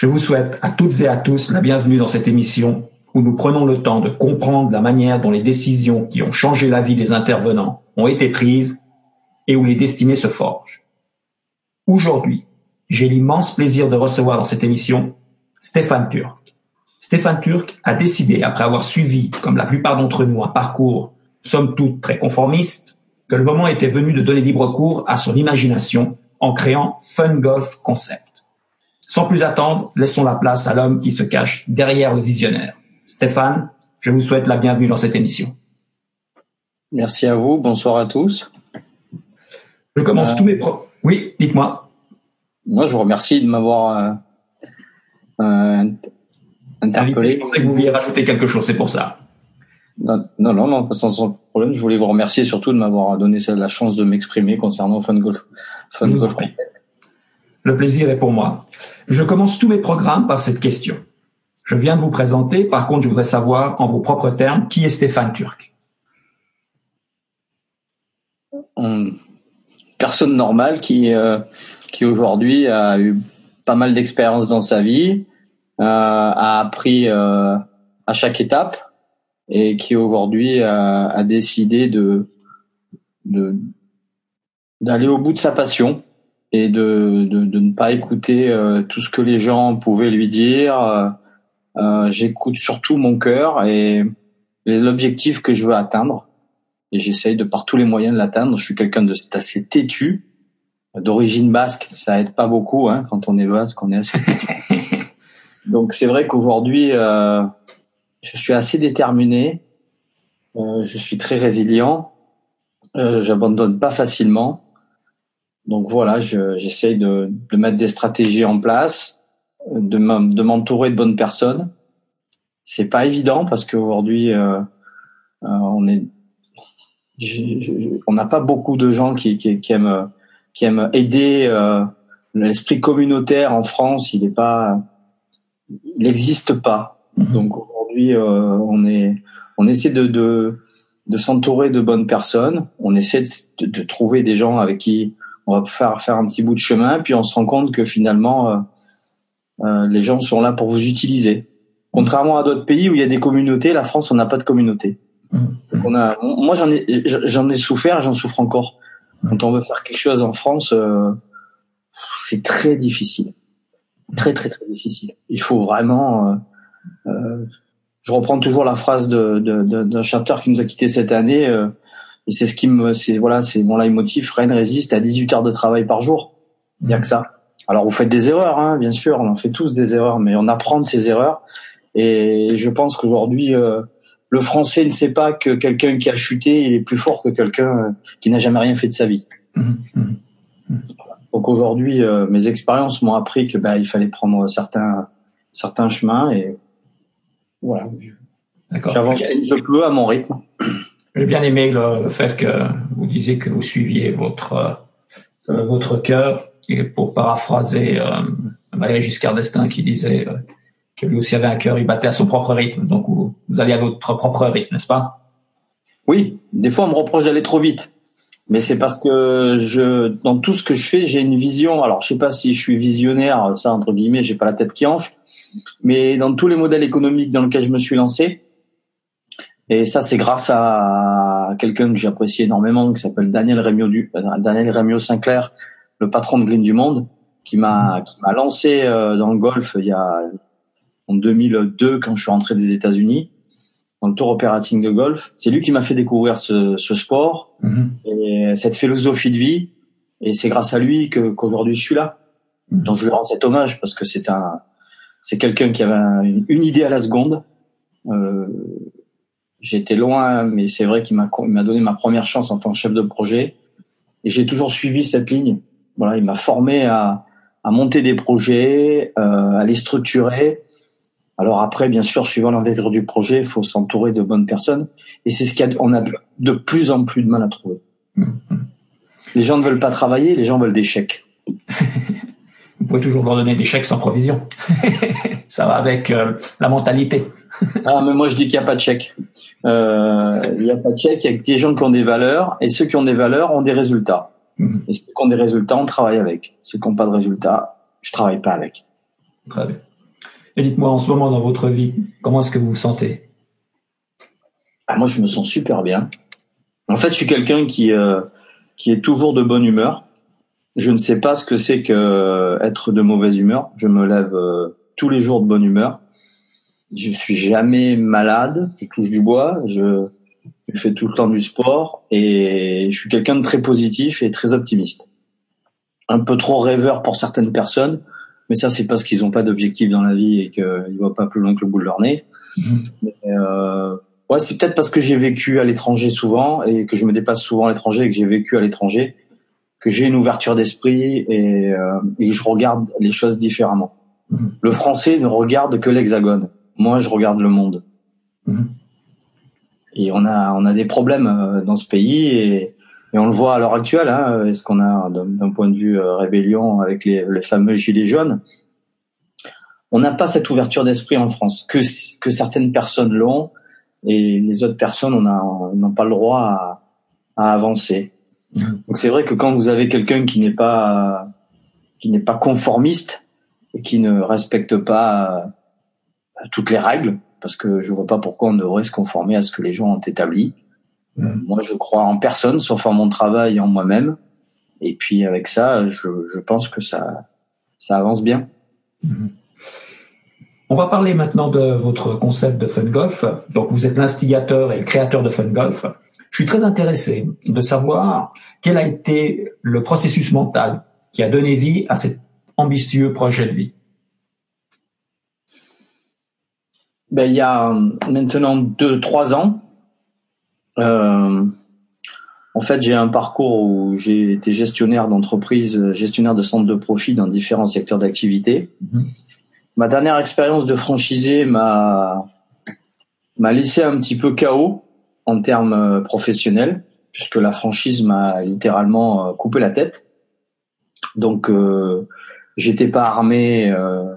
Je vous souhaite à toutes et à tous la bienvenue dans cette émission où nous prenons le temps de comprendre la manière dont les décisions qui ont changé la vie des intervenants ont été prises et où les destinées se forgent. Aujourd'hui, j'ai l'immense plaisir de recevoir dans cette émission Stéphane Turc. Stéphane Turc a décidé, après avoir suivi, comme la plupart d'entre nous, un parcours, somme toute, très conformiste, que le moment était venu de donner libre cours à son imagination en créant Fun Golf Concept. Sans plus attendre, laissons la place à l'homme qui se cache derrière le visionnaire. Stéphane, je vous souhaite la bienvenue dans cette émission. Merci à vous, bonsoir à tous. Je commence euh, tous mes pro... Oui, dites-moi. Moi, je vous remercie de m'avoir euh, euh, interpellé. Je pensais que vous vouliez rajouter quelque chose, c'est pour ça. Non, non, non, sans problème. Je voulais vous remercier surtout de m'avoir donné la chance de m'exprimer concernant Fun Golf. Fun Golf. Le plaisir est pour moi. Je commence tous mes programmes par cette question. Je viens de vous présenter, par contre, je voudrais savoir, en vos propres termes, qui est Stéphane Turc Personne normale qui, euh, qui aujourd'hui a eu pas mal d'expérience dans sa vie, euh, a appris euh, à chaque étape et qui aujourd'hui a, a, décidé de d'aller au bout de sa passion et de, de, de ne pas écouter euh, tout ce que les gens pouvaient lui dire. Euh, J'écoute surtout mon cœur et, l'objectif que je veux atteindre. Et j'essaye de par tous les moyens de l'atteindre. Je suis quelqu'un de assez têtu, d'origine basque. Ça aide pas beaucoup hein, quand on est basque, on est assez têtu. Donc c'est vrai qu'aujourd'hui, euh, je suis assez déterminé. Euh, je suis très résilient. Euh, J'abandonne pas facilement. Donc voilà, j'essaye de, de, mettre des stratégies en place, de m'entourer de bonnes personnes. C'est pas évident parce qu'aujourd'hui, euh, euh, on est, on n'a pas beaucoup de gens qui, qui, qui, aiment, qui aiment aider. Euh, L'esprit communautaire en France, il est pas, il n'existe pas. Mm-hmm. Donc aujourd'hui, euh, on est, on essaie de, de, de s'entourer de bonnes personnes. On essaie de, de, trouver des gens avec qui on va faire faire un petit bout de chemin, puis on se rend compte que finalement, euh, euh, les gens sont là pour vous utiliser. Contrairement à d'autres pays où il y a des communautés, la France, on n'a pas de communauté. Mmh. on a, moi, j'en ai, j'en ai souffert, j'en souffre encore. Quand on veut faire quelque chose en France, euh, c'est très difficile, très très très difficile. Il faut vraiment. je reprends toujours la phrase de, d'un de, chapter qui nous a quitté cette année. Et c'est ce qui me, c'est voilà, c'est mon leitmotiv. Rennes résiste à 18 heures de travail par jour. Il n'y a que ça. Alors vous faites des erreurs, hein, bien sûr, on en fait tous des erreurs, mais on apprend de ces erreurs. Et je pense qu'aujourd'hui, euh, le Français ne sait pas que quelqu'un qui a chuté, il est plus fort que quelqu'un euh, qui n'a jamais rien fait de sa vie. Mmh, mmh, mmh. Donc aujourd'hui, euh, mes expériences m'ont appris que bah, il fallait prendre certains certains chemins et voilà. J'avance, je peux à mon rythme. J'ai bien aimé le, fait que vous disiez que vous suiviez votre euh, votre cœur et pour paraphraser euh, Valéry Giscard d'Estaing qui disait euh, que lui aussi avait un cœur, il battait à son propre rythme. Donc vous, vous allez à votre propre rythme, n'est-ce pas? Oui, des fois on me reproche d'aller trop vite. Mais c'est parce que je, dans tout ce que je fais, j'ai une vision. Alors, je sais pas si je suis visionnaire, ça entre guillemets, j'ai pas la tête qui enfle. Mais dans tous les modèles économiques dans lesquels je me suis lancé, et ça, c'est grâce à quelqu'un que j'apprécie énormément, qui s'appelle Daniel Rémio du, euh, Daniel Rémio Sinclair, le patron de Green du Monde, qui m'a qui m'a lancé euh, dans le golf il y a en 2002 quand je suis rentré des États-Unis dans le tour opérating de golf. C'est lui qui m'a fait découvrir ce, ce sport mm-hmm. et cette philosophie de vie. Et c'est grâce à lui que qu'aujourd'hui je suis là. Mm-hmm. Donc je lui rends cet hommage parce que c'est un c'est quelqu'un qui avait une, une, idée à la seconde. Euh, J'étais loin, mais c'est vrai qu'il m'a m'a donné ma première chance en tant que chef de projet. Et j'ai toujours suivi cette ligne. Voilà, il m'a formé à, à monter des projets, euh, à les structurer. Alors après, bien sûr, suivant l'envergure du projet, il faut s'entourer de bonnes personnes. Et c'est ce qu'on a de, plus en plus de mal à trouver. Mmh, mmh. Les gens ne veulent pas travailler, les gens veulent des chèques. Vous pouvez toujours leur donner des chèques sans provision. Ça va avec euh, la mentalité. ah, mais moi je dis qu'il n'y a pas de chèque. Euh, il n'y a pas de chèque, il y a des gens qui ont des valeurs, et ceux qui ont des valeurs ont des résultats. Mmh. Et ceux qui ont des résultats, on travaille avec. Ceux qui n'ont pas de résultats, je travaille pas avec. Très bien. Et dites-moi, en ce moment dans votre vie, comment est-ce que vous vous sentez? Ah, Moi, je me sens super bien. En fait, je suis quelqu'un qui, euh, qui est toujours de bonne humeur. Je ne sais pas ce que c'est que être de mauvaise humeur. Je me lève euh, tous les jours de bonne humeur. Je suis jamais malade. Je touche du bois. Je, je fais tout le temps du sport et je suis quelqu'un de très positif et très optimiste. Un peu trop rêveur pour certaines personnes, mais ça c'est parce qu'ils n'ont pas d'objectif dans la vie et qu'ils ne voient pas plus loin que le bout de leur nez. Mhm. Mais, euh, ouais, c'est peut-être parce que j'ai vécu à l'étranger souvent et que je me dépasse souvent à l'étranger et que j'ai vécu à l'étranger que j'ai une ouverture d'esprit et, euh, et, je regarde les choses différemment. Mhm. Le français ne regarde que l'hexagone. Moi, je regarde le monde. Mhm. Et on a on a des problèmes euh, dans ce pays et et on le voit à l'heure actuelle, hein, est-ce qu'on a d'un point de vue euh, rébellion avec les, les, fameux gilets jaunes? On n'a pas cette ouverture d'esprit en France que, que certaines personnes l'ont et les autres personnes on n'ont pas le droit à, à avancer. Mmh. Donc c'est vrai que quand vous avez quelqu'un qui n'est pas qui n'est pas conformiste et qui ne respecte pas euh, toutes les règles, parce que je vois pas pourquoi on devrait se conformer à ce que les gens ont établi. Mm. Moi, je crois en personne, sauf en mon travail et en moi-même. Et puis avec ça, je, je, pense que ça, ça avance bien. Mm. On va parler maintenant de votre concept de Fun Golf. Donc, vous êtes l'instigateur et le créateur de Fun Golf. Je suis très intéressé de savoir quel a été le processus mental qui a donné vie à cet ambitieux projet de vie. Ben, il y a maintenant deux, trois ans, euh, en fait, j'ai un parcours où j'ai été gestionnaire d'entreprise, gestionnaire de centres de profit dans différents secteurs d'activité. Mhm. Ma dernière expérience de franchisé m'a m'a laissé un petit peu chaos en termes euh, professionnels, puisque la franchise m'a littéralement euh, coupé la tête. Donc, euh, j'étais pas armé euh,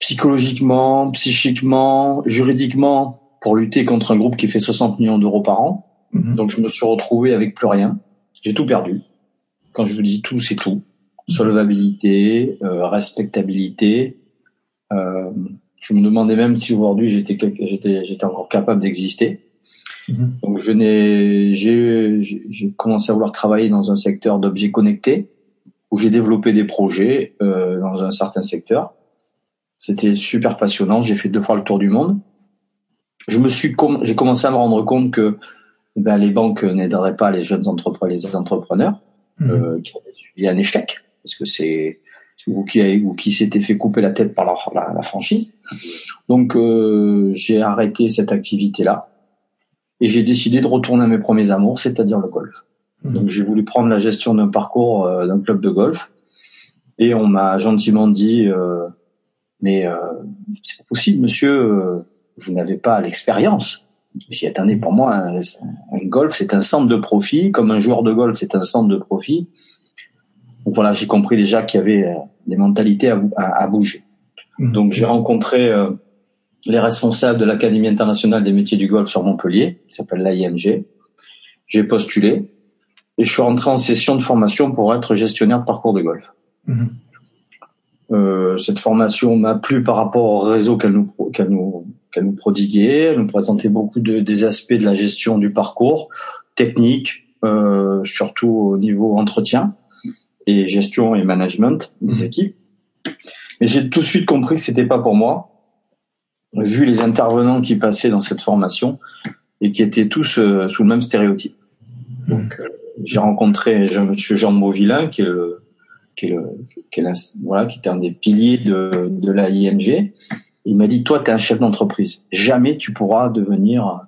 psychologiquement, psychiquement, juridiquement pour lutter contre un groupe qui fait 60 millions d'euros par an. Mhm. Donc je me suis retrouvé avec plus rien. J'ai tout perdu. Quand je vous dis tout, c'est tout. Solvabilité, euh, respectabilité. Euh, je me demandais même si aujourd'hui j'étais j'étais j'étais encore capable d'exister. Mhm. Donc je n'ai j'ai j'ai commencé à vouloir travailler dans un secteur d'objets connectés où j'ai développé des projets euh, dans un certain secteur. C'était super passionnant. J'ai fait deux fois le tour du monde je me suis j'ai commencé à me rendre compte que ben, les banques n'aideraient pas les jeunes entrepreneurs, les entrepreneurs mmh. euh, qui avaient suivi un échec parce que c'est ou qui ou qui s'était fait couper la tête par la, la, franchise. Donc euh, j'ai arrêté cette activité là et j'ai décidé de retourner à mes premiers amours, c'est-à-dire le golf. Mmh. Donc j'ai voulu prendre la gestion d'un parcours euh, d'un club de golf et on m'a gentiment dit euh, mais euh, c'est pas possible monsieur vous n'avez pas l'expérience. J'y attendez, pour moi, un, golf, c'est un centre de profit, comme un joueur de golf, c'est un centre de profit. Donc voilà, j'ai compris déjà qu'il y avait euh, des mentalités à, bouger. Mmh. Donc j'ai rencontré euh, les responsables de l'Académie internationale des métiers du golf sur Montpellier, qui s'appelle l'AIMG. J'ai postulé et je suis rentré en session de formation pour être gestionnaire de parcours de golf. Mmh. Euh, cette formation m'a plu par rapport au réseau qu'elle nous, qu'elle nous, qu'elle nous prodiguait. Elle nous présentait beaucoup de, des aspects de la gestion du parcours, technique, euh, surtout au niveau entretien et gestion et management des mmh. équipes. Mais j'ai tout de suite compris que c'était pas pour moi, vu les intervenants qui passaient dans cette formation et qui étaient tous euh, sous le même stéréotype. Mmh. Donc, euh, j'ai rencontré Monsieur Jean Mauvillain, qui est le, qui est, le, qui est voilà, qui était un des piliers de, de la IMG, il m'a dit, toi, tu es un chef d'entreprise. Jamais tu pourras devenir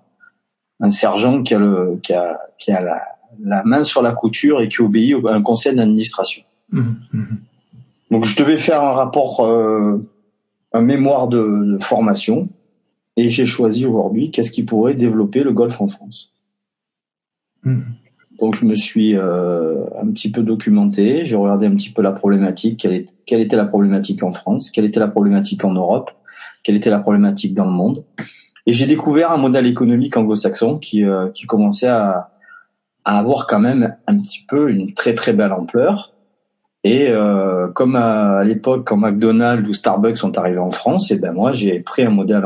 un sergent qui a, le, qui a, qui a la, la main sur la couture et qui obéit à un conseil d'administration. Mmh, mmh. Donc, je devais faire un rapport, euh, un mémoire de, formation, et j'ai choisi aujourd'hui qu'est-ce qui pourrait développer le golf en France. Mmh. Donc, je me suis euh, un petit peu documenté, j'ai regardé un petit peu la problématique, quelle, quelle était la problématique en France, quelle était la problématique en Europe, quelle était la problématique dans le monde. Et j'ai découvert un modèle économique anglo-saxon qui, euh, qui commençait à, à avoir quand même un petit peu une très très belle ampleur Et euh, comme à, l'époque, quand McDonald's ou Starbucks sont arrivés en France, et eh ben moi j'ai pris un modèle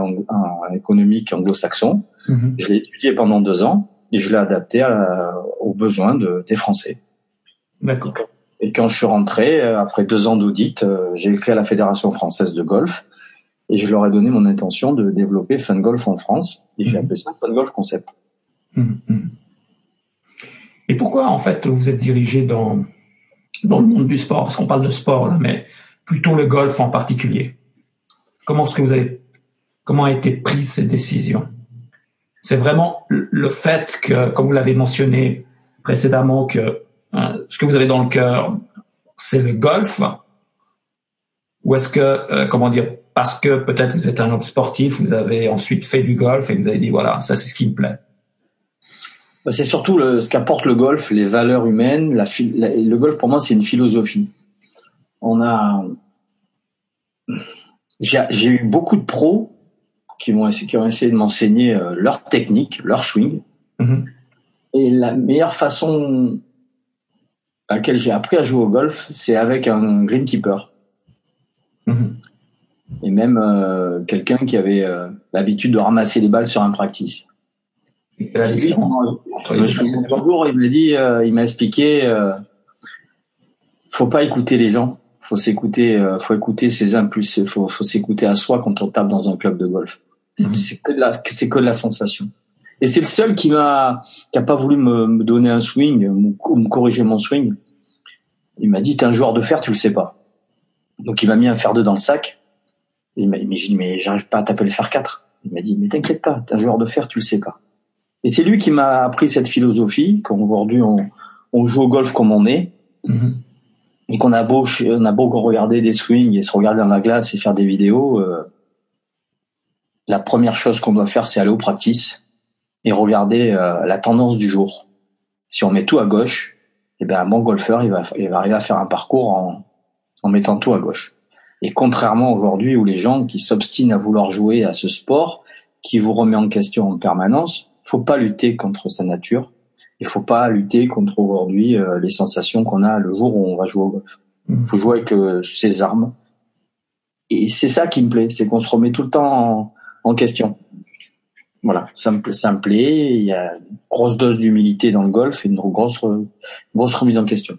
économique anglo-saxon, mhm. je l'ai étudié pendant deux ans et je l'ai adapté aux besoins de, des Français. D'accord. Et quand je suis rentré, euh, après deux ans d'audit, euh, j'ai écrit à la Fédération française de golf et je leur ai donné mon intention de développer Fun Golf en France et j'ai mhm. appelé ça Fun Golf Concept. Mhm, et pourquoi en fait vous êtes dirigé dans dans le monde du sport, parce qu'on parle de sport là, mais plutôt le golf en particulier. Comment est-ce que vous avez, comment a été prise cette décision? C'est vraiment le fait que, comme vous l'avez mentionné précédemment, que hein, ce que vous avez dans le cœur, c'est le golf, ou est-ce que, euh, comment dire, parce que peut-être vous êtes un homme sportif, vous avez ensuite fait du golf et vous avez dit voilà, ça c'est ce qui me plaît. Bah, c'est surtout le, ce qu'apporte le golf, les valeurs humaines. La, le golf, pour moi, c'est une philosophie. On a, j'ai eu beaucoup de pros qui vont qui ont essayé de m'enseigner euh, leur technique, leur swing. Mm-hmm. Et la meilleure façon à laquelle j'ai appris à jouer au golf, c'est avec un greenkeeper. Mm-hmm. Et même euh, quelqu'un qui avait euh, l'habitude de ramasser les balles sur un practice il m'a dit, euh, il m'a expliqué, euh, faut pas écouter les gens, faut s'écouter, euh, faut écouter ses impulses, faut, faut s'écouter à soi quand on tape dans un club de golf. C'est mhm. que de la, c'est que de la sensation. Et c'est le seul qui m'a, qui a pas voulu me, me donner un swing ou me corriger mon swing. Il m'a dit, t'es un joueur de fer, tu le sais pas. Donc il m'a mis un fer 2 dans le sac. Et il m'a dit, mais, mais j'arrive pas à taper le fer 4. Il m'a dit, mais t'inquiète pas, t'es un joueur de fer, tu le sais pas. Et c'est lui qui m'a appris cette philosophie qu'aujourd'hui on, on joue au golf comme on est. Mm-hmm. Et qu'on a beau, on a beau regarder des swings et se regarder dans la glace et faire des vidéos, euh, la première chose qu'on doit faire, c'est aller au practice et regarder euh, la tendance du jour. Si on met tout à gauche, eh ben un bon golfeur, il va, il va arriver à faire un parcours en, en mettant tout à gauche. Et contrairement aujourd'hui où les gens qui s'obstinent à vouloir jouer à ce sport, qui vous remet en question en permanence, faut pas lutter contre sa nature. Il faut pas lutter contre aujourd'hui euh, les sensations qu'on a le jour où on va jouer au golf. Il mmh. faut jouer avec euh, ses armes. Et c'est ça qui me plaît, c'est qu'on se remet tout le temps en, question. Voilà, ça me, ça me plaît. Il y a une grosse dose d'humilité dans le golf et une grosse, grosse remise en question.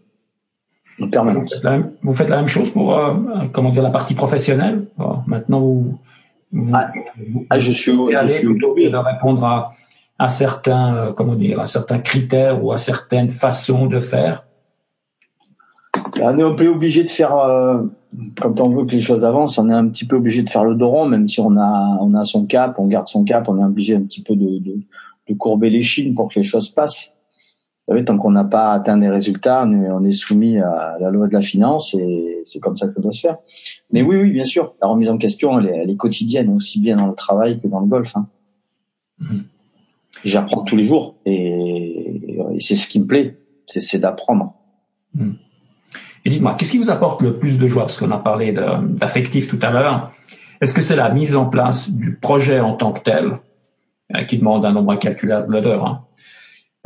En permanence. Vous faites la, même chose pour euh, comment dire la partie professionnelle? maintenant, vous, ah, ah, je suis, je suis de répondre à à certains, euh, comment dire, à certains critères ou à certaines façons de faire On est un peu obligé de faire, euh, quand on veut que les choses avancent, on est un petit peu obligé de faire le dos rond, même si on a, on a son cap, on garde son cap, on est obligé un petit peu de, de, de courber les chines pour que les choses passent. Vous savez, tant qu'on n'a pas atteint des résultats, on est, soumis à la loi de la finance et c'est comme ça que ça doit se faire. Mais oui, oui, bien sûr, la remise en question, elle est, elle est quotidienne, aussi bien dans le travail que dans le golf. Hein. Mmh j'apprends tous les jours et, c'est ce qui me plaît, c'est d'apprendre. Hmm. Et dites-moi, qu'est-ce qui vous apporte le plus de joie? Parce qu'on a parlé d'affectif tout à l'heure. Est-ce que c'est la mise en place du projet en tant que tel, euh, qui demande un nombre incalculable d'heures, hein,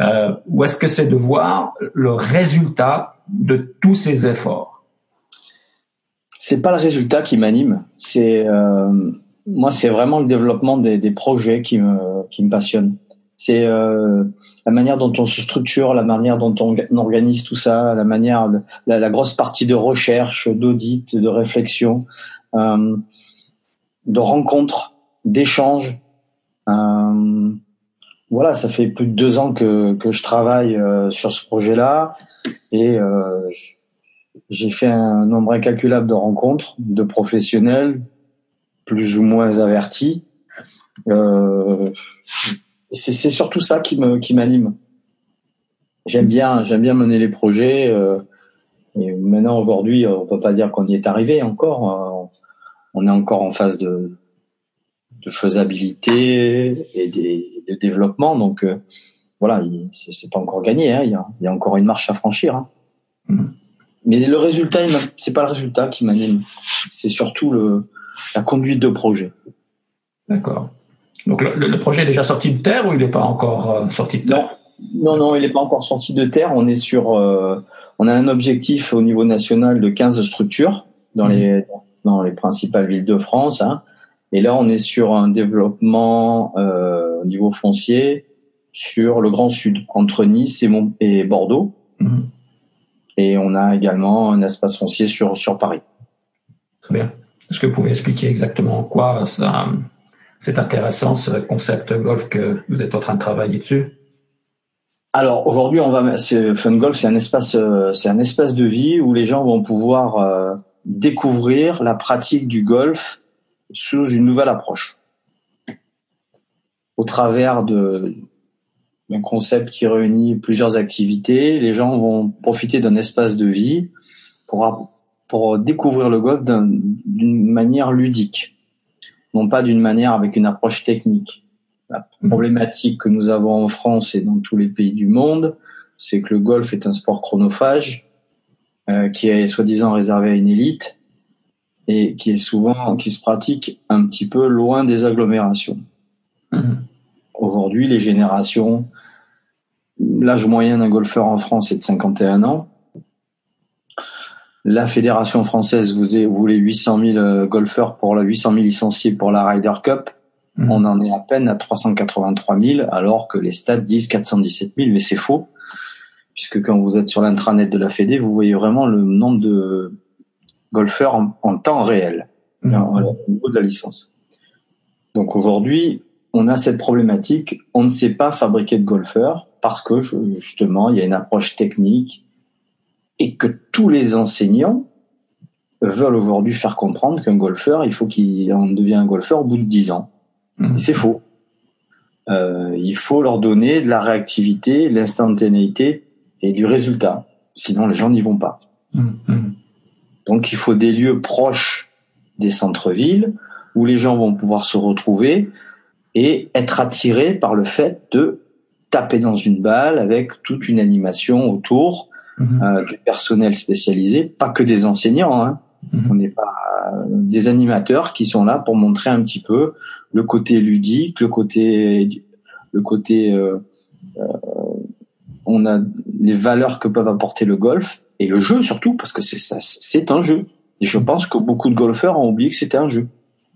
euh, ou est-ce que c'est de voir le résultat de tous ces efforts? C'est pas le résultat qui m'anime. C'est euh, moi, c'est vraiment le développement des, des projets qui me qui me passionne c'est euh, la manière dont on se structure, la manière dont on, organise tout ça, la manière, la, la grosse partie de recherche, d'audit, de réflexion, euh, de rencontres, d'échanges. Euh, voilà, ça fait plus de deux ans que, que je travaille euh, sur ce projet-là et euh, j'ai fait un nombre incalculable de rencontres, de professionnels plus ou moins avertis. Euh, c'est surtout ça qui me qui m'anime. J'aime bien j'aime bien mener les projets. Euh, et maintenant aujourd'hui, on peut pas dire qu'on y est arrivé encore. Euh, on est encore en phase de de faisabilité et de développement. Donc euh, voilà, c'est pas encore gagné. Hein. Il, y a, il, y a, encore une marche à franchir. Hein. Mm-hmm. Mais le résultat, c'est pas le résultat qui m'anime. C'est surtout le la conduite de projet. D'accord. Donc le, projet est déjà sorti de terre ou il n'est pas encore euh, sorti de terre? Non, non, non, il n'est pas encore sorti de terre. On est sur, euh, on a un objectif au niveau national de 15 structures dans mmh. les dans les principales villes de France. Hein. Et là, on est sur un développement euh, au niveau foncier sur le Grand Sud, entre Nice et, et Bordeaux. Mmh. Et on a également un espace foncier sur sur Paris. Très bien. Est-ce que vous pouvez expliquer exactement quoi ça, c'est intéressant ce concept golf que vous êtes en train de travailler dessus alors aujourd'hui, on va Fun Golf, c'est un espace, euh, c'est un espace de vie où les gens vont pouvoir euh, découvrir la pratique du golf sous une nouvelle approche, au travers de d'un concept qui réunit plusieurs activités. Les gens vont profiter d'un espace de vie pour pour découvrir le golf d'une manière ludique, non pas d'une manière avec une approche technique. La problématique que nous avons en France et dans tous les pays du monde, c'est que le golf est un sport chronophage euh, qui est soi-disant réservé à une élite et qui est souvent qui se pratique un petit peu loin des agglomérations. Mmh. Aujourd'hui, les générations, l'âge moyen d'un golfeur en France est de 51 ans. La fédération française vous voulait 800 000 euh, golfeurs pour la 800 000 licenciés pour la Ryder Cup. Mmh. On en est à peine à 383 000, alors que les stats disent 417 000, mais c'est faux, puisque quand vous êtes sur l'intranet de la Fédé, vous voyez vraiment le nombre de golfeurs en, temps réel, mmh. au niveau de la licence. Donc aujourd'hui, on a cette problématique, on ne sait pas fabriquer de golfeurs parce que justement, il y a une approche technique et que tous les enseignants veulent aujourd'hui faire comprendre qu'un golfeur, il faut qu'il en devienne un golfeur au bout de 10 ans. Mmh. c'est faux. Euh, il faut leur donner de la réactivité, de l'instantanéité et du résultat. Sinon, les gens n'y vont pas. Mmh, mmh. Donc, il faut des lieux proches des centres-villes où les gens vont pouvoir se retrouver et être attirés par le fait de taper dans une balle avec toute une animation autour euh, du personnel spécialisé, pas que des enseignants. Hein. On n'est pas euh, des animateurs qui sont là pour montrer un petit peu le côté ludique, le côté, le côté, euh, euh, on a les valeurs que peuvent apporter le golf et le jeu surtout parce que c'est ça, c'est un jeu. Et je pense que beaucoup de golfeurs ont oublié que c'était un jeu.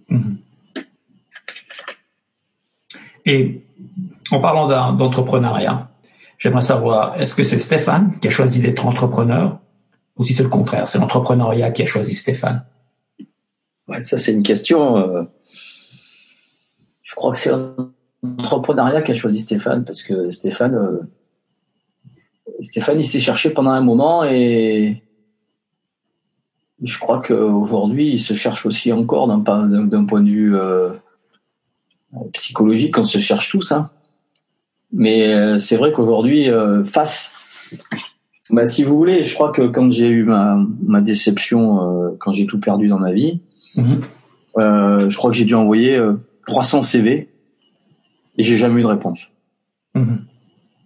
Mhm. Et en parlant d'entrepreneuriat, j'aimerais savoir, est-ce que c'est Stéphane qui a choisi d'être entrepreneur ou si c'est le contraire, c'est l'entrepreneuriat qui a choisi Stéphane? Ouais, ça c'est une question. Euh, je crois que c'est l'entrepreneuriat qui a choisi Stéphane parce que Stéphane, euh, Stéphane, il s'est cherché pendant un moment et je crois qu'aujourd'hui, il se cherche aussi encore d'un point de vue euh, psychologique. On se cherche tous, hein. Mais euh, c'est vrai qu'aujourd'hui, face, bah, si vous voulez, je crois que quand j'ai eu ma, ma déception, quand j'ai tout perdu dans ma vie, mhm. je crois que j'ai dû envoyer 300 CV et j'ai jamais eu de réponse. Mhm.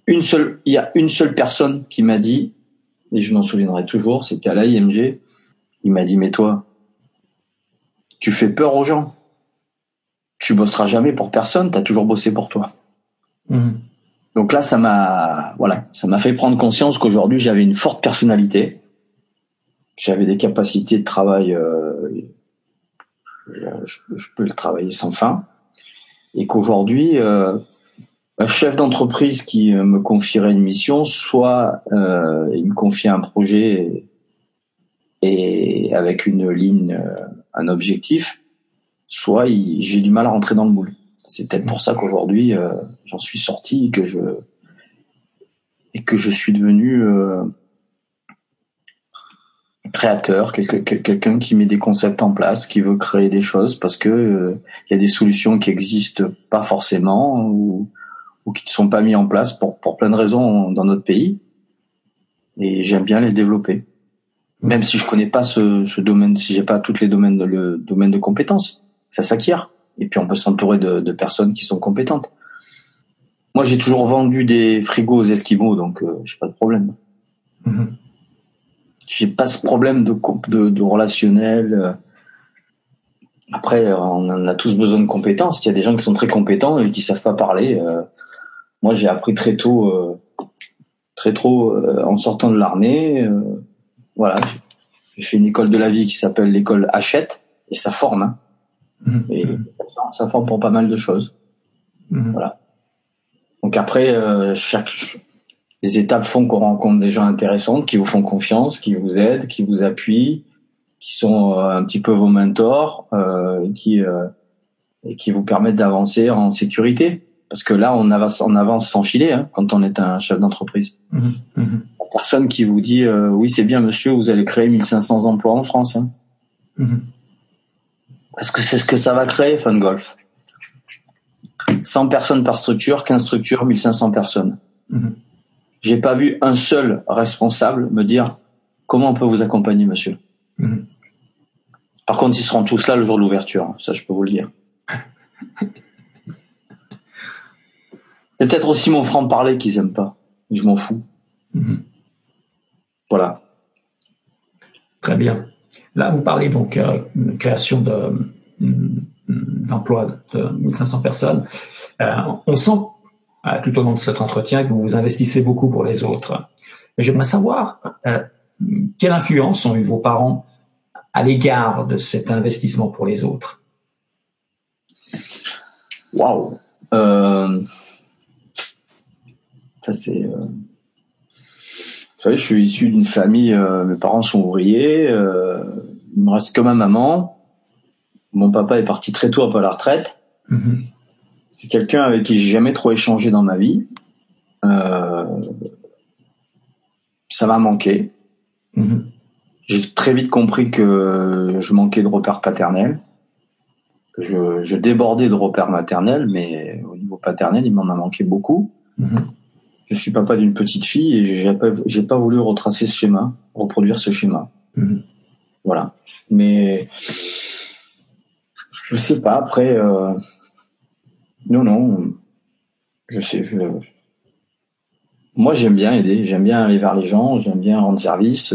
Une seule, il y a une seule personne qui m'a dit, et je m'en souviendrai toujours, c'était à l'IMG, il m'a dit, mais toi, tu fais peur aux gens. Tu bosseras jamais pour personne, tu as toujours bossé pour toi. Mhm. Donc là, ça m'a, voilà, ça m'a fait prendre conscience qu'aujourd'hui, j'avais une forte personnalité, j'avais des capacités de travail euh, je, peux le travailler sans fin. Et qu'aujourd'hui, euh, un chef d'entreprise qui euh, me confierait une mission, soit euh, il me confie un projet et avec une ligne, euh, un objectif, soit j'ai du mal à rentrer dans le moule. C'est peut-être pour ça qu'aujourd'hui j'en suis sorti et que je et que je suis devenu créateur, quelqu'un qui met des concepts en place, qui veut créer des choses parce que euh, il y a des solutions qui existent pas forcément ou, qui ne sont pas mis en place pour, pour plein de raisons dans notre pays. Et j'aime bien les développer, même si je connais pas ce, domaine, si j'ai pas toutes les domaines de, le domaine de compétences, ça s'acquiert. Et puis on peut s'entourer de, de, personnes qui sont compétentes. Moi, j'ai toujours vendu des frigos aux Esquimaux, donc euh, j'ai pas de problème. Mm-hmm j'ai pas ce problème de, de, de relationnel. Après, on a tous besoin de compétences. Il y a des gens qui sont très compétents et qui savent pas parler. Euh, moi, j'ai appris très tôt, euh, très trop en sortant de l'armée. voilà, j'ai fait une école de la vie qui s'appelle l'école Hachette et ça forme. Hein. Mhm. Et ça forme pour pas mal de choses. Mhm. Voilà. Donc après, chaque les étapes font qu'on rencontre des gens intéressants qui vous font confiance, qui vous aident, qui vous appuient, qui sont euh, un petit peu vos mentors, euh, qui euh, et qui vous permettent d'avancer en sécurité. Parce que là, on avance, on avance sans filet hein, quand on est un chef d'entreprise. Mmh, mmh. Personne qui vous dit euh, oui, c'est bien, monsieur, vous allez créer 1500 emplois en France. Hein. Est-ce que c'est ce que ça va créer, Fun Golf 100 personnes par structure, 15 structures, 1500 personnes. J'ai pas vu un seul responsable me dire comment on peut vous accompagner, monsieur? Mhm. Par contre, ils seront tous là le jour de l'ouverture. Hein, ça, je peux vous le dire. C'est peut-être aussi mon franc-parler qu'ils aiment pas. Je m'en fous. Mhm. Voilà. Très bien. Là, vous parlez donc euh, création de, d'emploi de 1500 personnes. Euh, on sent euh, tout au long de cet entretien que vous vous investissez beaucoup pour les autres. J'aimerais savoir quelle influence ont eu vos parents à l'égard de cet investissement pour les autres? Waouh Ça c'est. Euh, vous savez, je suis issu d'une famille. Euh, mes parents sont ouvriers. il me reste que ma maman. Mon papa est parti très tôt après la retraite. Mm-hmm. C'est quelqu'un avec qui j'ai jamais trop échangé dans ma vie. ça m'a manqué. Mm-hmm j'ai très vite compris que je manquais de repères paternels. Que je, je, débordais de repères maternels, mais au niveau paternel, il m'en a manqué beaucoup. Mm-hmm. Je suis papa d'une petite fille et j'ai pas, j'ai pas voulu retracer ce schéma, reproduire ce schéma. Mm-hmm. Voilà. Mais je sais pas. Après, euh, non, non. Je sais. Je, moi, j'aime bien aider. J'aime bien aller vers les gens. J'aime bien rendre service.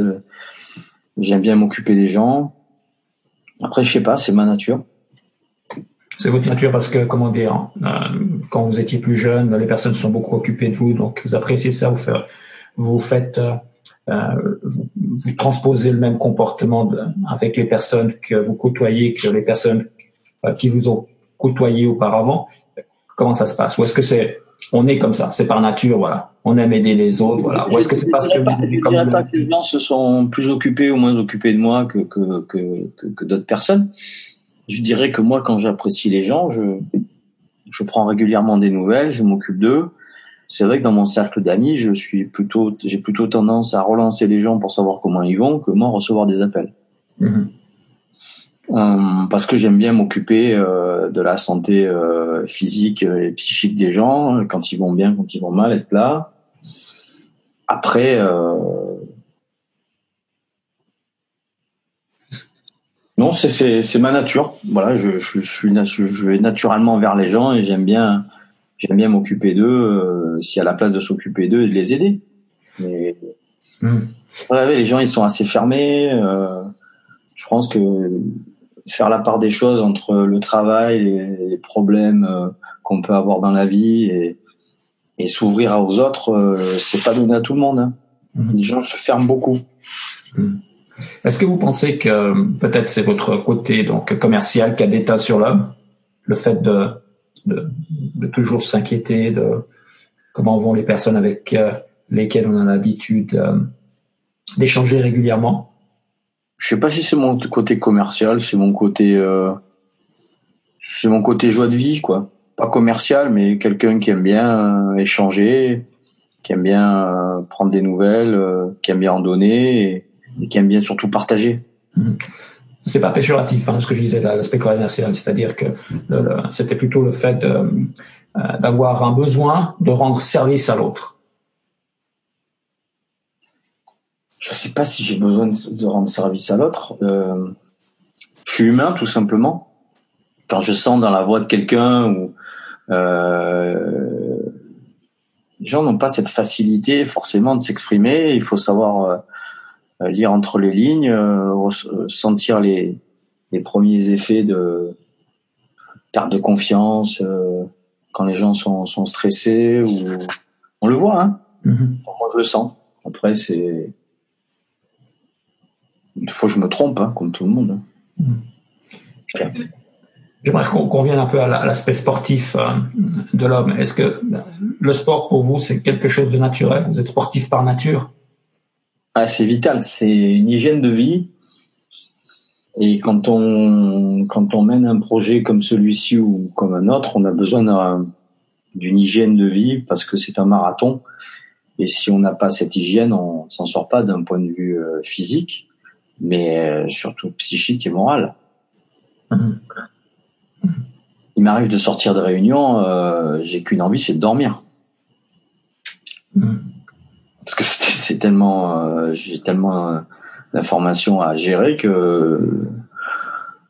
J'aime bien m'occuper des gens. Après, je sais pas, c'est ma nature. C'est votre nature parce que, comment dire, euh, quand vous étiez plus jeune, les personnes sont beaucoup occupées de vous, donc vous appréciez ça, vous, faites, vous faites, euh, euh, vous, transposez le même comportement avec les personnes que vous côtoyez que les personnes qui vous ont côtoyé auparavant. Comment ça se passe? Ou est-ce que c'est on est comme ça, c'est par nature, voilà. On aime aider les autres, voilà. Ou est-ce que c'est parce que les gens se sont plus occupés ou moins occupés de moi que que, que, d'autres personnes. Je dirais que moi, quand j'apprécie les gens, je je prends régulièrement des nouvelles, je m'occupe d'eux. C'est vrai que dans mon cercle d'amis, je suis plutôt, j'ai plutôt tendance à relancer les gens pour savoir comment ils vont que moi recevoir des appels. Mm-hmm. Euh, parce que j'aime bien m'occuper euh, de la santé euh, physique et psychique des gens, quand ils vont bien, quand ils vont mal, être là. Après, non, c'est ma nature. Voilà, je, je, suis je vais naturellement vers les gens et j'aime bien j'aime bien m'occuper d'eux s'il y a la place de s'occuper d'eux et de les aider. Mais mmh. les gens ils sont assez fermés. je pense que faire la part des choses entre le travail et les problèmes euh, qu'on peut avoir dans la vie et, et s'ouvrir aux autres, euh, c'est pas donné à tout le monde. Hein. Mhm. Les gens se ferment beaucoup. Mhm. Est-ce que vous pensez que peut-être c'est votre côté donc commercial qui a d'état sur l'homme, le fait de, de, de toujours s'inquiéter de comment vont les personnes avec euh, lesquelles on a l'habitude d'échanger régulièrement? Je sais pas si c'est mon côté commercial, c'est mon côté, euh, c'est mon côté joie de vie, quoi. Pas commercial, mais quelqu'un qui aime bien euh, échanger, qui aime bien euh, prendre des nouvelles, qui aime bien en donner qui aime bien surtout partager. Mmh. C'est pas péjoratif, hein, ce que je disais, l'aspect commercial, c'est-à-dire que c'était plutôt le fait d'avoir un besoin de rendre service à l'autre. je sais pas si j'ai besoin de, rendre service à l'autre. Euh, je suis humain tout simplement. Quand je sens dans la voix de quelqu'un ou euh, les gens n'ont pas cette facilité forcément de s'exprimer. Il faut savoir euh, lire entre les lignes, euh, sentir les, les premiers effets de perte de confiance quand les gens sont, sont stressés ou on le voit. Hein Mhm. Moi, je le sens. Après, c'est. Une fois, je me trompe, hein, comme tout le monde. Hein. Mhm. J'aimerais qu'on revienne un peu à l'aspect sportif euh, de l'homme. Est-ce que le sport pour vous, c'est quelque chose de naturel? Vous êtes sportif par nature? Ah, C'est vital. C'est une hygiène de vie. Et quand on, quand on mène un projet comme celui-ci ou comme un autre, on a besoin d'une hygiène de vie parce que c'est un marathon. Et si on n'a pas cette hygiène, on s'en sort pas d'un point de vue euh, physique, mais euh, surtout psychique et moral. Mmh il m'arrive de sortir de réunion, euh, j'ai qu'une envie, c'est de dormir. Parce que c'est tellement, euh, j'ai tellement euh, d'informations à gérer que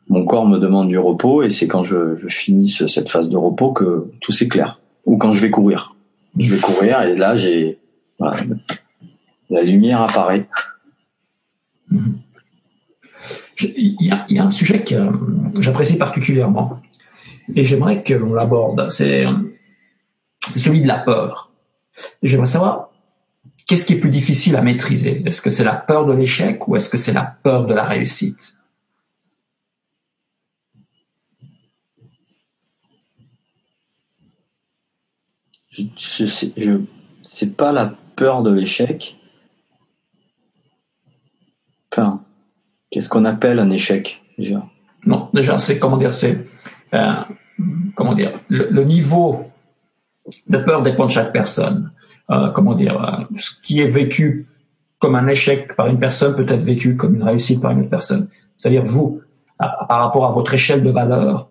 mon corps me demande du repos et c'est quand je, je finisse cette phase de repos que tout s'éclaire. Ou quand je vais courir. Je vais courir et là j'ai la lumière apparaît. Hmm. Il y, a, un sujet que j'apprécie particulièrement et j'aimerais que l'on l'aborde. C'est celui de la peur. J'aimerais savoir qu'est-ce qui est plus difficile à maîtriser? Est-ce que c'est la peur de l'échec ou est-ce que c'est la peur de la réussite? Je, je, c'est pas la peur de l'échec. Enfin, qu'est-ce qu'on appelle un échec déjà? Non, déjà, c'est comment dire, c'est euh, comment dire, le, niveau de peur dépend de chaque personne. Euh, comment dire, euh, ce qui est vécu comme un échec par une personne peut être vécu comme une réussite par une autre personne. C'est-à-dire vous, par rapport à votre échelle de valeur,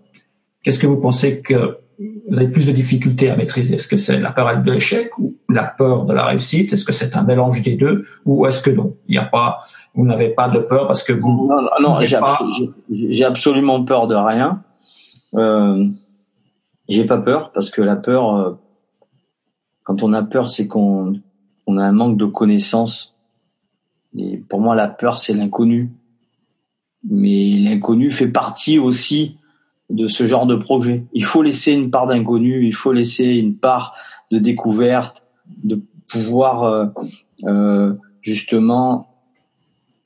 qu'est-ce que vous pensez que vous avez plus de difficultés à maîtriser? Est-ce que c'est la peur de l'échec ou la peur de la réussite? Est-ce que c'est un mélange des deux ou est-ce que non? Il n'y a pas, vous n'avez pas de peur parce que vous non, non, j'ai, absolument peur de rien. Euh, j'ai pas peur parce que la peur, euh, quand on a peur, c'est qu'on on a un manque de connaissances. Et pour moi, la peur, c'est l'inconnu. Mais l'inconnu fait partie aussi de ce genre de projet. Il faut laisser une part d'inconnu, il faut laisser une part de découverte, de pouvoir euh, euh justement.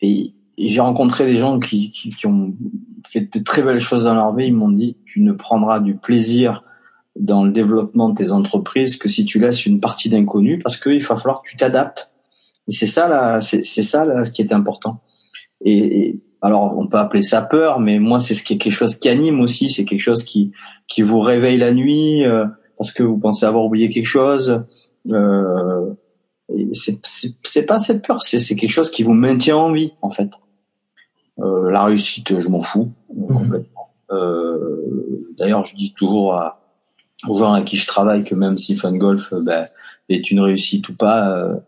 Et, j'ai rencontré des gens qui, qui, qui, ont fait de très belles choses dans leur vie. Ils m'ont dit tu ne prendras du plaisir dans le développement de tes entreprises que si tu laisses une partie d'inconnu parce qu'il va falloir que tu t'adaptes. Et c'est ça là, c'est ça là ce qui est important. Et, alors on peut appeler ça peur, mais moi c'est ce qui est quelque chose qui anime aussi, c'est quelque chose qui qui vous réveille la nuit euh, parce que vous pensez avoir oublié quelque chose. Euh, c'est pas cette peur, c'est quelque chose qui vous maintient en vie en fait. Euh, la réussite, je m'en fous mmh. complètement. Euh, D'ailleurs, je dis toujours à, aux gens à qui je travaille que même si Fun Golf euh, ben, est une réussite ou pas, euh, de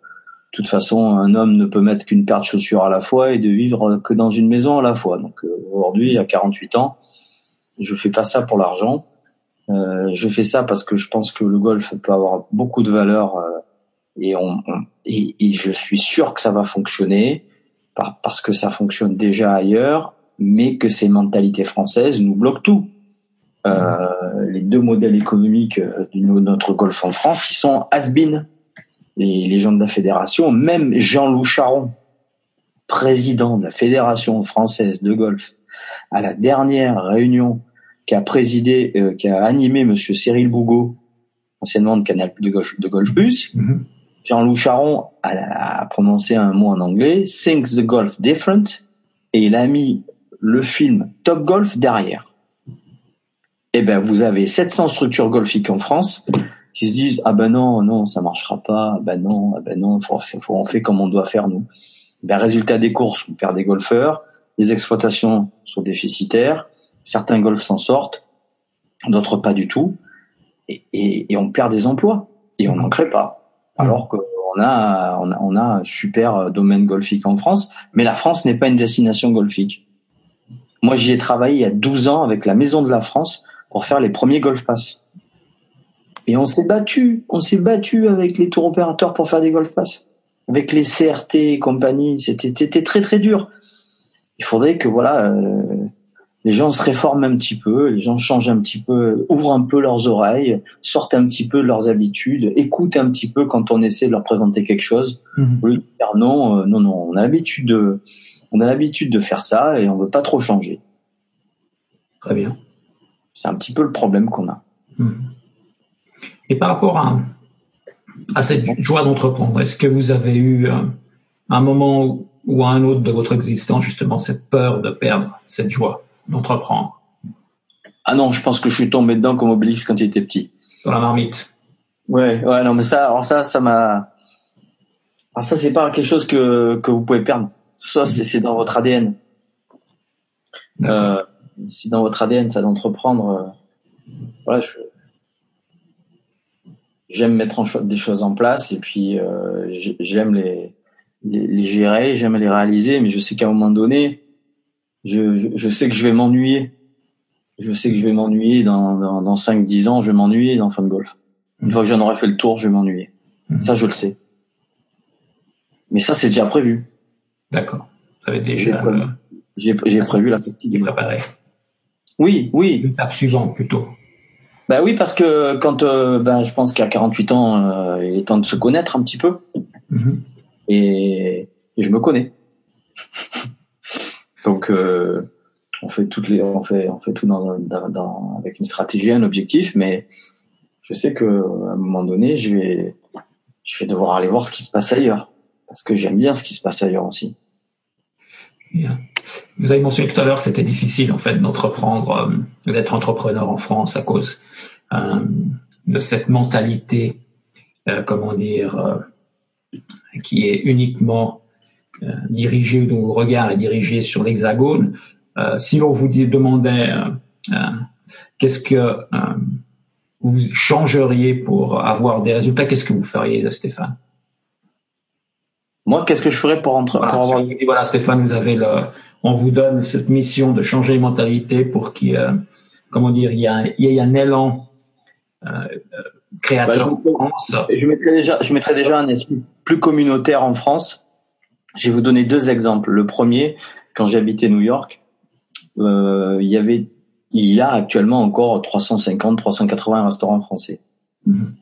toute façon, un homme ne peut mettre qu'une paire de chaussures à la fois et de vivre que dans une maison à la fois. Donc euh, aujourd'hui, à 48 ans, je fais pas ça pour l'argent. Euh, je fais ça parce que je pense que le golf peut avoir beaucoup de valeur et, on, et, je suis sûr que ça va fonctionner parce que ça fonctionne déjà ailleurs, mais que ces mentalités françaises nous bloquent tout. Euh, les deux modèles économiques euh, de notre golf en France, ils sont has-been. Les, les gens de la fédération, même Jean-Loup Charon, président de la fédération française de golf, à la dernière réunion qui a présidé, euh, qui a animé Monsieur Cyril Bougot, anciennement de Canal de Golf, de Golf Plus, mm-hmm. Jean-Loup Charon a, a, prononcé un mot en anglais, thinks the golf different, et il a mis le film Top Golf derrière eh ben vous avez 700 structures golfiques en France qui se disent ah ben non non ça marchera pas ah ben non ah ben non faut, faut on fait comme on doit faire nous. Ben résultat des courses on perd des golfeurs les exploitations sont déficitaires certains golfs s'en sortent d'autres pas du tout et, et, et, on perd des emplois et on n'en crée pas. Alors qu'on a on a on a un super domaine golfique en France mais la France n'est pas une destination golfique. Moi j'y ai travaillé il y a 12 ans avec la Maison de la France pour faire les premiers Golf Pass. Et on s'est battu, on s'est battu avec les tours opérateurs pour faire des Golf Pass. Avec les CRT et compagnie, c'était très très dur. Il faudrait que voilà, euh, les gens se réforment un petit peu, les gens changent un petit peu, ouvrent un peu leurs oreilles, sortent un petit peu de leurs habitudes, écoutent un petit peu quand on essaie de leur présenter quelque chose. Mhm. Au lieu de dire non, euh, non, non, on a l'habitude de, on a l'habitude de faire ça et on veut pas trop changer. Très bien. C'est un petit peu le problème qu'on a. Mhm. Et par rapport à, à cette joie d'entreprendre, est-ce que vous avez eu euh, un moment ou à un autre de votre existence justement cette peur de perdre cette joie d'entreprendre? Ah non, je pense que je suis tombé dedans comme Obélix quand il était petit. dans la marmite Ouais, ouais, non, mais ça, alors ça, ça m'a. Alors ça, c'est pas quelque chose que que vous pouvez perdre. Ça, c'est c'est dans votre ADN. D'accord. Euh, si dans votre ADN, ça d'entreprendre, euh, voilà, je j'aime mettre en cho- des choses en place et puis euh, j'ai- j'aime les, les les gérer, j'aime les réaliser, mais je sais qu'à un moment donné, je, je, je sais que je vais m'ennuyer. Je sais que je vais m'ennuyer dans dans, dans 5-10 ans, je vais m'ennuyer dans Fun Golf. Une fois que j'en aurai fait le tour, je vais m'ennuyer. Mhm. Ça, je le sais. Mais ça, c'est déjà prévu. D'accord. Vous avez J'ai déjà prévu. J'ai j'ai prévu la est préparé. Oui, oui. L'étape suivante plutôt. Bah oui, parce que quand euh, ben, je pense qu'à 48 ans, euh, il est temps de se connaître un petit peu. Mhm. Et, et je me connais. Donc, euh, on fait toutes les, on fait, on fait tout dans, un- dans, dans- avec une stratégie, un objectif, mais je sais que à un moment donné, je vais, je vais devoir aller voir ce qui se passe ailleurs, parce que j'aime bien ce qui se passe ailleurs aussi. Bien. Vous avez mentionné tout à l'heure que c'était difficile en fait d'entreprendre, euh, d'être entrepreneur en France à cause euh, de cette mentalité, euh, comment dire, qui est uniquement dirigée, dont le regard est dirigé sur l'hexagone. Si l'on vous dit- demandait qu'est-ce que vous changeriez pour avoir des résultats, qu'est-ce que vous feriez, Stéphane? Moi, qu'est-ce que je ferais pour, voilà, pour avoir on voilà, Stéphane, vous avez le, on vous donne cette mission de changer les mentalités pour qu'il, y ait, euh, comment dire, il y a, un- il y ait un élan euh, euh, créateur Bah, je- en France. Je mettrais déjà, je déjà un esprit plus communautaire en France. Je vais vous donner deux exemples. Le premier, quand j'habitais New York, euh, il y avait, il y a actuellement encore 350, 380 restaurants français. Mhm.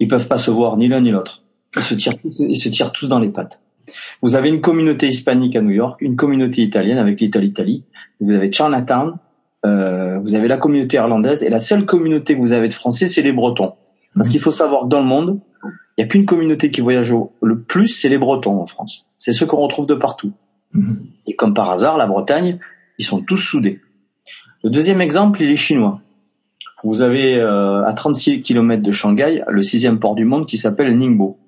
Ils peuvent pas se voir ni l'un ni l'autre. Ils se tirent tous, ils se tirent tous dans les pattes. Vous avez une communauté hispanique à New York, une communauté italienne avec l'Italie Italie. Vous avez Chinatown, euh, vous avez la communauté irlandaise et la seule communauté que vous avez de français, c'est les Bretons. Parce qu'il faut savoir que dans le monde, il y a qu'une communauté qui voyage le plus, c'est les Bretons en France. C'est ceux qu'on retrouve de partout. Et comme par hasard, la Bretagne, ils sont tous soudés. Le deuxième exemple, il est chinois. Vous avez euh, à 36 km de Shanghai le sixième port du monde qui s'appelle Ningbo.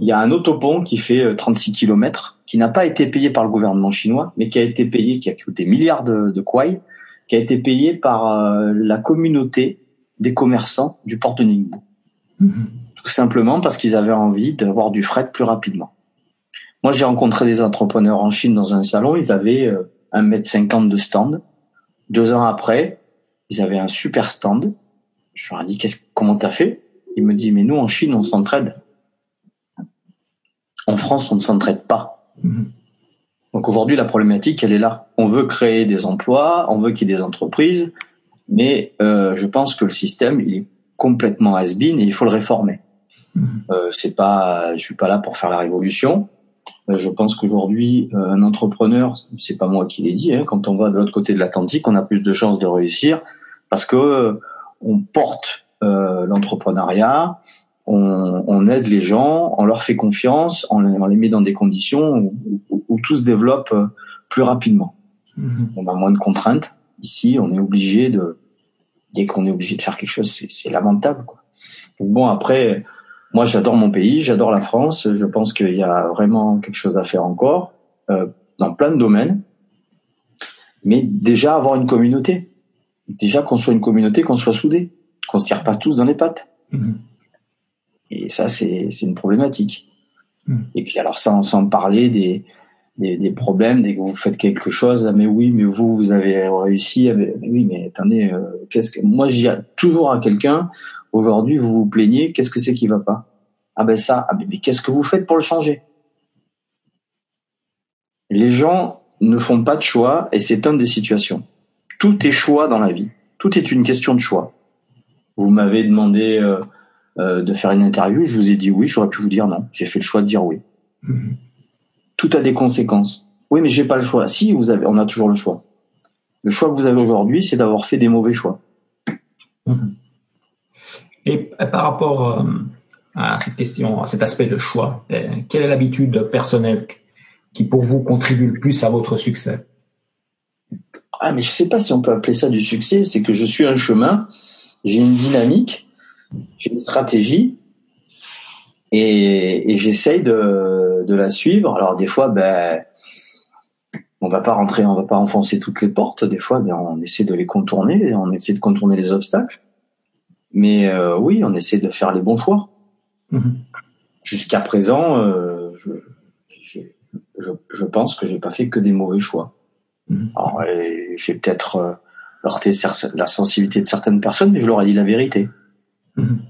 Il y a un autopont qui fait euh, 36 km, qui n'a pas été payé par le gouvernement chinois, mais qui a été payé, qui a coûté milliards de, de kwai, qui a été payé par euh, la communauté des commerçants du port de Ningbo. Mhm. Tout simplement parce qu'ils avaient envie d'avoir du fret plus rapidement. Moi, j'ai rencontré des entrepreneurs en Chine dans un salon, ils avaient euh, 1m50 de stand. Deux ans après, ils avaient un super stand. Je leur ai dit, qu'est-ce, comment t'as fait? Il me dit, mais nous, en Chine, on s'entraide. En France, on ne s'entraide pas. Mhm. Donc aujourd'hui, la problématique, elle est là. On veut créer des emplois, on veut qu'il y ait des entreprises, mais euh, je pense que le système, il est complètement has-been et il faut le réformer. Mhm. Euh, c'est pas, je suis pas là pour faire la révolution. Euh, je pense qu'aujourd'hui, euh, un entrepreneur, c'est pas moi qui l'ai dit, hein, quand on va de l'autre côté de l'Atlantique, on a plus de chances de réussir parce que euh, on porte euh, l'entrepreneuriat, on, on aide les gens, on leur fait confiance, on les, on les met dans des conditions où, où- où tout se développe euh, plus rapidement. Mhm. On a moins de contraintes. Ici, on est obligé de, dès qu'on est obligé de faire quelque chose, c'est lamentable. Quoi. Donc bon, après, moi, j'adore mon pays, j'adore la France. Je pense qu'il y a vraiment quelque chose à faire encore euh, dans plein de domaines. Mais déjà avoir une communauté, déjà qu'on soit une communauté, qu'on soit soudés, qu'on se tire pas tous dans les pattes. Mhm. Et ça, c'est une problématique. Mm. Et puis alors, sans, sans parler des, des, des problèmes, dès que vous faites quelque chose, ah, mais oui, mais vous, vous avez réussi. ah, Mais, oui, mais attendez, euh, qu'est-ce que moi, je dis toujours à quelqu'un, aujourd'hui, vous vous plaignez, qu'est-ce que c'est qui va pas? Ah ben ça, ah ben, mais qu'est-ce que vous faites pour le changer? Les gens ne font pas de choix et c'est une des situations. tout est choix dans la vie. Tout est une question de choix. Vous m'avez demandé euh, euh, de faire une interview, je vous ai dit oui, j'aurais pu vous dire non. J'ai fait le choix de dire oui. Mm-hmm. Tout a des conséquences. Oui, mais j'ai pas le choix. Si vous avez, on a toujours le choix. Le choix que vous avez aujourd'hui, c'est d'avoir fait des mauvais choix. Mm-hmm. Et par rapport euh, à cette question, à cet aspect de choix, quelle est l'habitude personnelle qui pour vous contribue le plus à votre succès? Ah, mais je sais pas si on peut appeler ça du succès, c'est que je suis un chemin, j'ai une dynamique, j'ai une stratégie, et, et j'essaye de, de la suivre. Alors des fois, ben, on va pas rentrer, on va pas enfoncer toutes les portes. Des fois, ben, on essaie de les contourner, on essaie de contourner les obstacles. Mais euh, oui, on essaie de faire les bons choix. Mm-hmm. Jusqu'à présent, euh, je, je, je, pense que j'ai pas fait que des mauvais choix. Mhm. Alors, j'ai peut-être euh, heurté la sensibilité de certaines personnes, mais je leur ai dit la vérité. Mhm.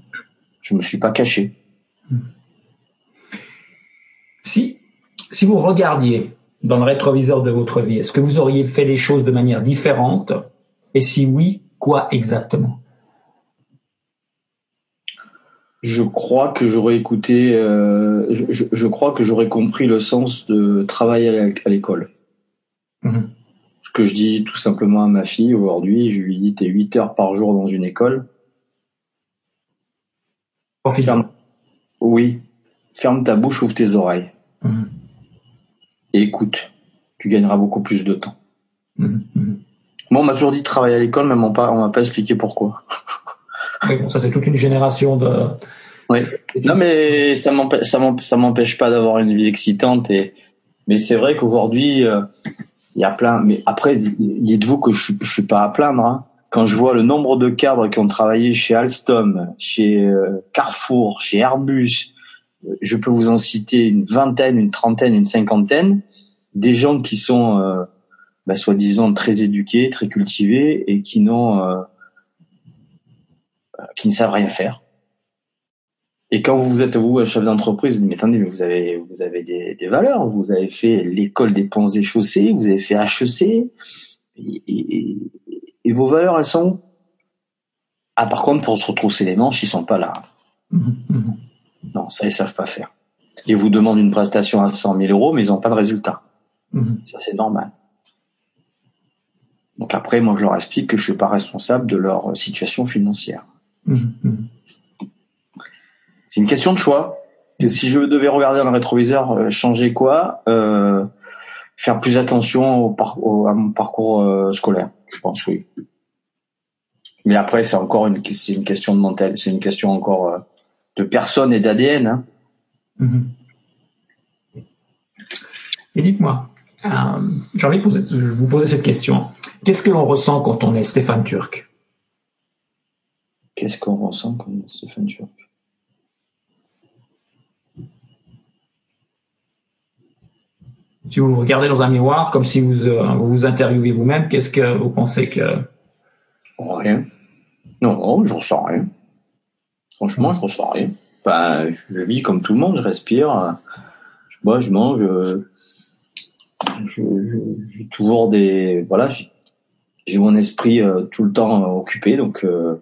Je me suis pas caché. Mhm. Si, si vous regardiez dans le rétroviseur de votre vie, est-ce que vous auriez fait les choses de manière différente? Et si oui, quoi exactement? Je crois que j'aurais écouté, euh, je, je, crois que j'aurais compris le sens de travailler à l'école que je dis tout simplement à ma fille aujourd'hui. Je lui dis, t'es 8 heures par jour dans une école. Ferme... Oui. Ferme ta bouche, ouvre tes oreilles. Mhm. Et écoute. Tu gagneras beaucoup plus de temps. Mhm, mhm. Moi, on m'a toujours dit de travailler à l'école, mais on m'a pas expliqué pourquoi. ça c'est toute une génération de. Oui. Non, mais ça m'empêche pas d'avoir une vie excitante et, mais c'est vrai qu'aujourd'hui, euh, il y a plein. Mais après, dites-vous que je, je suis pas à plaindre. Hein. Quand je vois le nombre de cadres qui ont travaillé chez Alstom, chez euh, Carrefour, chez Airbus, je peux vous en citer une vingtaine, une trentaine, une cinquantaine, des gens qui sont euh, bah, soi-disant très éduqués, très cultivés et qui n'ont, euh, qui ne savent rien faire. Et quand vous êtes vous chef d'entreprise, vous dites mais attendez, mais vous avez vous avez des, des valeurs, vous avez fait l'école des ponts et chaussées, vous avez fait HEC, et, et, et vos valeurs elles sont ah par contre pour se retrousser les manches ils sont pas là. Mmh, mmh. Non ça ils savent pas faire. Ils vous demandent une prestation à 100 000 euros mais ils ont pas de résultat. Mmh. Ça c'est normal. Donc après moi je leur explique que je suis pas responsable de leur situation financière. C'est une question de choix. si je devais regarder dans le rétroviseur, euh, changer quoi euh, Faire plus attention au, à mon parcours euh, scolaire, je pense oui. Mais après, c'est encore une, c'est une question de mental, c'est une question encore euh, de personne et d'ADN. Hein. Mm-hmm. Et dites-moi, euh, j'ai envie de poser, vous poser cette question. Qu'est-ce que l'on ressent quand on est Stéphane Turc? Qu'est-ce qu'on ressent quand on est Stéphane Turc? Si vous vous regardez dans un miroir, comme si vous euh, vous, interviewez vous-même, qu'est-ce que vous pensez que Rien. Non, je ressens rien. Franchement, je ressens rien. Ben, je vis comme tout le monde, je respire, je bois, je mange, j'ai toujours des voilà, j'ai mon esprit euh, tout le temps occupé, donc euh,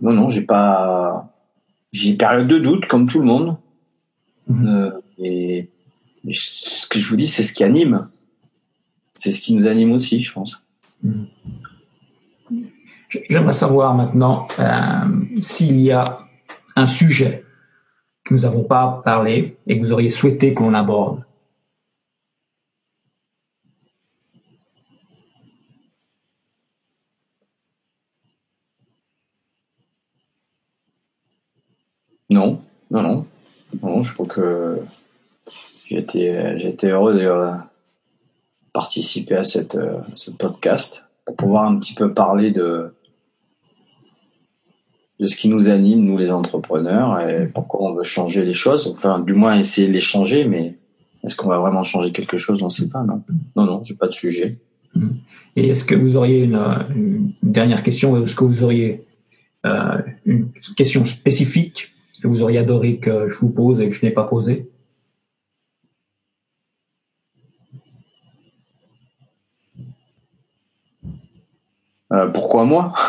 non, non, j'ai pas, j'ai une période de doute comme tout le monde. Mhm. et ce que je vous dis, c'est ce qui anime. C'est ce qui nous anime aussi, je pense. J'aimerais savoir maintenant euh, s'il y a un sujet que nous n'avons pas parlé et que vous auriez souhaité qu'on aborde. Non, non, non. Non, je crois que j'ai été, heureux de participer à cette, euh, ce podcast pour pouvoir un petit peu parler de, de ce qui nous anime, nous les entrepreneurs, et pourquoi on veut changer les choses. Enfin, du moins essayer de les changer, mais est-ce qu'on va vraiment changer quelque chose? On ne sait pas, non. Non, non, j'ai pas de sujet. Mmh. Et est-ce que vous auriez une, dernière question? Est-ce que vous auriez euh, une question spécifique? Que vous auriez adoré que je vous pose et que je n'ai pas posée? Euh, pourquoi moi?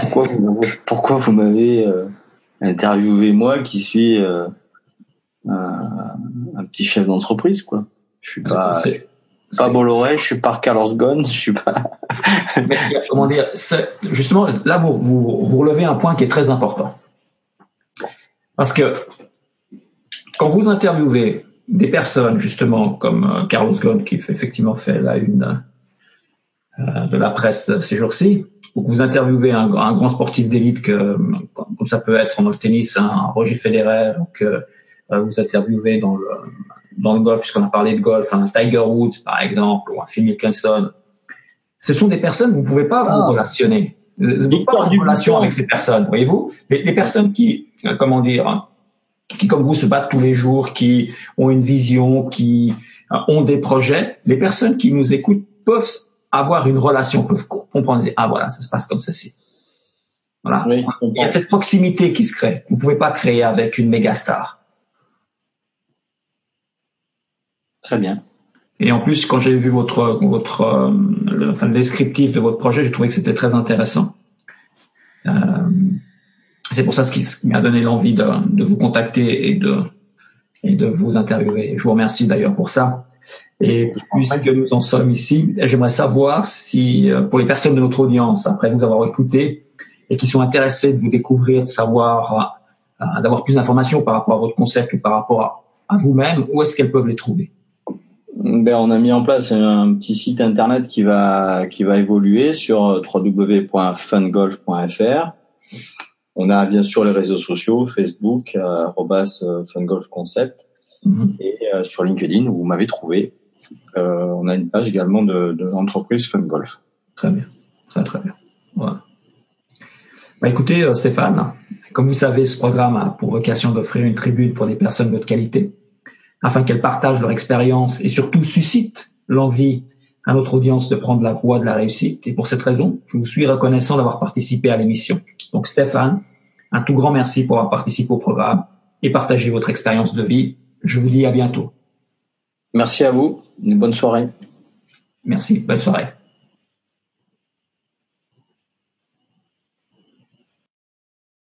Pourquoi vous, pourquoi vous m'avez euh, interviewé moi qui suis euh, un, un, petit chef d'entreprise quoi? Je suis pas pas Bolloré, je suis pas Carlos Ghosn, je suis pas. Mais, comment dire Justement, là vous, vous vous relevez un point qui est très important parce que quand vous interviewez des personnes justement comme Carlos Ghosn qui fait effectivement fait la une de la presse ces jours-ci, où vous interviewez un, un grand sportif d'élite que, comme ça peut être dans le tennis, un Roger Federer, que euh, vous interviewez dans le, dans le golf, puisqu'on a parlé de golf, un Tiger Woods par exemple, ou un Phil Mickelson. Ce sont des personnes, vous ne pouvez pas vous ah. relationner. Vous ne pouvez pas une relation avec ces personnes, voyez-vous? Les, les, personnes qui, euh, comment dire, qui comme vous se battent tous les jours, qui ont une vision, qui ont des projets, les personnes qui nous écoutent peuvent avoir une relation, peuvent comprendre, ah voilà, ça se passe comme ceci. Voilà. Il y a cette proximité qui se crée. Vous pouvez pas créer avec une méga star. Très bien. Et en plus, quand j'ai vu votre votre euh, le, enfin, le descriptif de votre projet, j'ai trouvé que c'était très intéressant. Euh, c'est pour ça ce qui m'a donné l'envie de, de, vous contacter et de et de vous interviewer. Je vous remercie d'ailleurs pour ça. Et puisque nous en sommes ici, j'aimerais savoir si, euh, pour les personnes de notre audience, après vous avoir écouté et qui sont intéressées de vous découvrir, de savoir, euh, d'avoir plus d'informations par rapport à votre concept ou par rapport à, vous-même, où est-ce qu'elles peuvent les trouver? Ben, on a mis en place un petit site internet qui va qui va évoluer sur euh, www.fungolf.fr. On a bien sûr les réseaux sociaux, Facebook, euh, @fungolfconcept. Mhm. Et euh, sur LinkedIn, où vous m'avez trouvé. Euh, on a une page également de, l'entreprise Fun Golf. Très bien, très très bien. Voilà. Bah, écoutez, euh, Stéphane, comme vous savez, ce programme a pour vocation d'offrir une tribune pour des personnes de qualité, afin qu'elles partagent leur expérience et surtout suscitent l'envie à notre audience de prendre la voie de la réussite. Et pour cette raison, je vous suis reconnaissant d'avoir participé à l'émission. Donc Stéphane, un tout grand merci pour avoir participé au programme et partagé votre expérience de vie je vous dis à bientôt. Merci à vous. Une bonne soirée. Merci. Bonne soirée.